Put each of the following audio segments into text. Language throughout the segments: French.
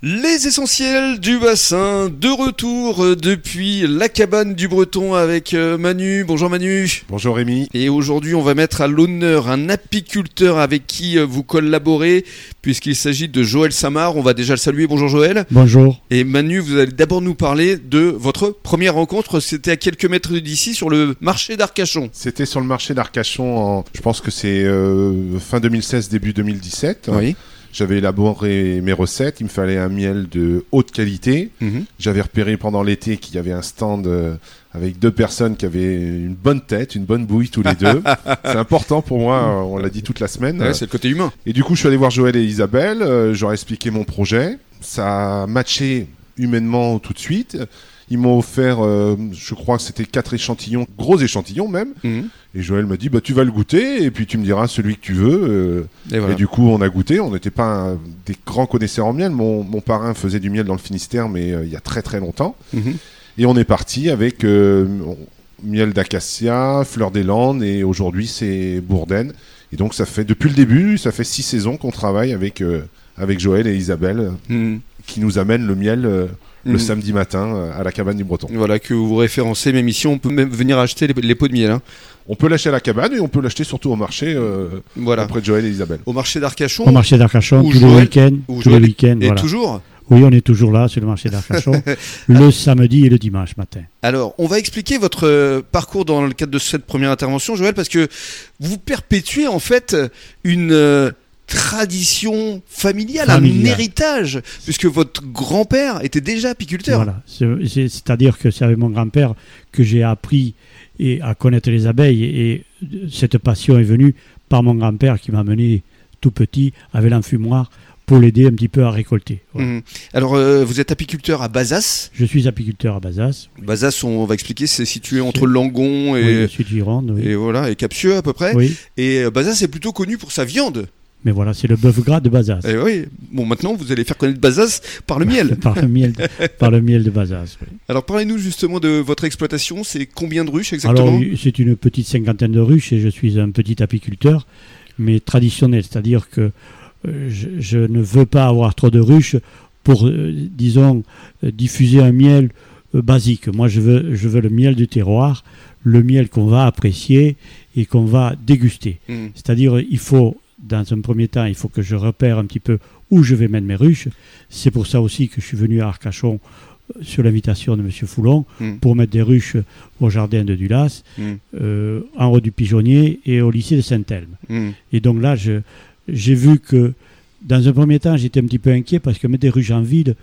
Les essentiels du bassin, de retour euh, depuis la cabane du Breton avec euh, Manu. Bonjour Manu. Bonjour Rémi. Et aujourd'hui, on va mettre à l'honneur un apiculteur avec qui euh, vous collaborez, puisqu'il s'agit de Joël Samar. On va déjà le saluer. Bonjour Joël. Bonjour. Et Manu, vous allez d'abord nous parler de votre première rencontre. C'était à quelques mètres d'ici, sur le marché d'Arcachon. C'était sur le marché d'Arcachon, en, je pense que c'est euh, fin 2016, début 2017. Oui. J'avais élaboré mes recettes, il me fallait un miel de haute qualité. Mhm. J'avais repéré pendant l'été qu'il y avait un stand euh, avec deux personnes qui avaient une bonne tête, une bonne bouille tous les deux. c'est important pour moi, euh, on l'a dit toute la semaine. Ouais, c'est le côté humain. Et du coup, je suis allé voir Joël et Isabelle, euh, j'aurais expliqué mon projet. Ça a matché humainement tout de suite. Ils m'ont offert, euh, je crois que c'était quatre échantillons, gros échantillons même. Mhm. Et Joël m'a dit, bah, tu vas le goûter et puis tu me diras celui que tu veux. euh, Et voilà. Et du coup, on a goûté. On n'était pas un- des grands connaisseurs en miel. Mon, mon parrain faisait du miel dans le Finistère, mais euh, il y a très très longtemps. Mhm. Et on est parti avec miel d'acacia, fleur des landes, et aujourd'hui c'est Bourdaine. Et donc ça fait depuis le début, ça fait six saisons qu'on travaille avec avec Joël et Isabelle, Mhm. Qui nous amènent le miel euh, le Mhm. samedi matin euh, à la cabane du Breton. Voilà, que vous référencez, même ici, on peut même venir acheter les, les pots de miel. hein. On peut l'acheter à la cabane et on peut l'acheter surtout au marché euh, Voilà. auprès de Joël et Isabelle. Au marché d'Arcachon. Au marché d'Arcachon, tous les Joël- week-ends. où Tous les week-ends, Et voilà. toujours. Oui, on est toujours là sur le marché d'Arcachon, le samedi et le dimanche matin. Alors, on va expliquer votre parcours dans le cadre de cette première intervention, Joël, parce que vous perpétuez en fait une tradition familiale, un héritage, puisque votre grand-père était déjà apiculteur. Voilà. C'est- c'est- C'est-à-dire que c'est avec mon grand-père que j'ai appris et à connaître les abeilles. Et cette passion est venue par mon grand-père qui m'a mené tout petit avec l'enfumoir pour l'aider un petit peu à récolter. Mhm. Alors, euh, vous êtes apiculteur à Bazas. Je suis apiculteur à Bazas. Bazas, on va expliquer, c'est situé entre Langon Oui, et, de Gironde. oui. et voilà et Capsieux à peu près. Oui, Et euh, Bazas est plutôt connu pour sa viande. Mais voilà, c'est le bœuf gras de Bazas. Et oui. Bon, maintenant, vous allez faire connaître Bazas par le miel. par, le miel de, par le miel de Bazas. oui. Alors, parlez-nous justement de votre exploitation. C'est combien de ruches exactement Alors, c'est une petite cinquantaine de ruches et je suis un petit apiculteur, mais traditionnel, c'est-à-dire que euh, je, je ne veux pas avoir trop de ruches pour, euh, disons, diffuser un miel euh, basique. Moi, je veux, je veux le miel du terroir, le miel qu'on va apprécier et qu'on va déguster. Mhm. C'est-à-dire, il faut, dans un premier temps, il faut que je repère un petit peu où je vais mettre mes ruches. C'est pour ça aussi que je suis venu à Arcachon euh, sur l'invitation de M. Foulon Mhm. pour mettre des ruches au jardin de Dulas, Mhm. euh, en haut du Pigeonnier et au lycée de Saint-Elme. Mhm. Et donc là, j'ai vu que dans un premier temps, j'étais un petit peu inquiet parce que mettre des ruches en ville,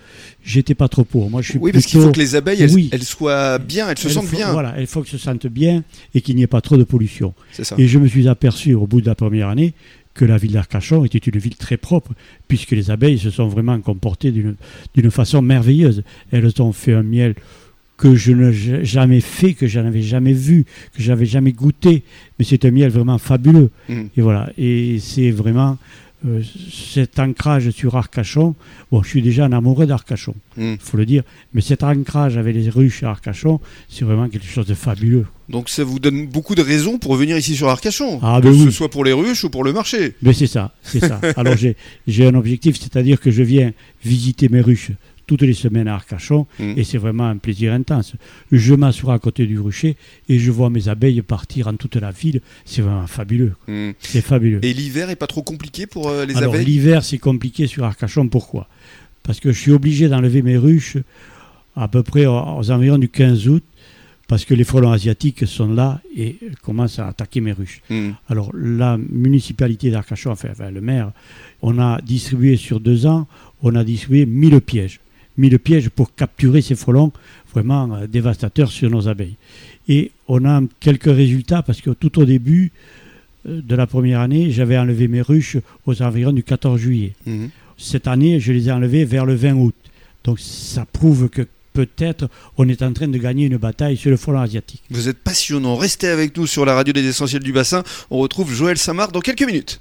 j'étais pas trop pour. Moi, je suis Oui, parce qu'il faut que les abeilles, elles, Oui. elles soient bien, elles se sentent faut- bien. Voilà, il faut que se sentent bien et qu'il n'y ait pas trop de pollution. C'est ça. Et je me suis aperçu au bout de la première année que la ville d'Arcachon était une ville très propre, puisque les abeilles se sont vraiment comportées d'une façon merveilleuse. Elles ont fait un miel que je n'ai jamais fait, que je n'avais jamais vu, que j'avais jamais goûté, mais c'est un miel vraiment fabuleux. Mhm. Et voilà, et c'est vraiment euh, cet ancrage sur Arcachon. Bon, je suis déjà un amoureux d'Arcachon, il faut le dire, mais cet ancrage avec les ruches à Arcachon, c'est vraiment quelque chose de fabuleux. Donc ça vous donne beaucoup de raisons pour venir ici sur Arcachon. Ah, que ben ce oui. soit pour les ruches ou pour le marché. Mais c'est ça, c'est ça. Alors j'ai un objectif, c'est-à-dire que je viens visiter mes ruches toutes les semaines à Arcachon, Mhm. et c'est vraiment un plaisir intense. Je m'assois à côté du rucher et je vois mes abeilles partir en toute la ville. C'est vraiment fabuleux. Mhm. C'est fabuleux. Et l'hiver est pas trop compliqué pour euh, les Alors abeilles? l'hiver, c'est compliqué sur Arcachon. Pourquoi? Parce que je suis obligé d'enlever mes ruches à peu près aux, environs du 15 août, parce que les frelons asiatiques sont là et commencent à attaquer mes ruches. Mhm. Alors, la municipalité d'Arcachon, enfin, enfin, le maire, on a distribué sur deux ans, on a distribué 1000 pièges. 1000 pièges pour capturer ces frelons vraiment euh, dévastateurs sur nos abeilles. Et on a quelques résultats parce que tout au début euh, de la première année, j'avais enlevé mes ruches aux environs du 14 juillet. Mhm. Cette année, je les ai enlevées vers le 20 août. Donc, ça prouve que peut-être on est en train de gagner une bataille sur le frelon asiatique. Vous êtes passionnant. Restez avec nous sur la radio des essentiels du bassin. On retrouve Joël Samar dans quelques minutes.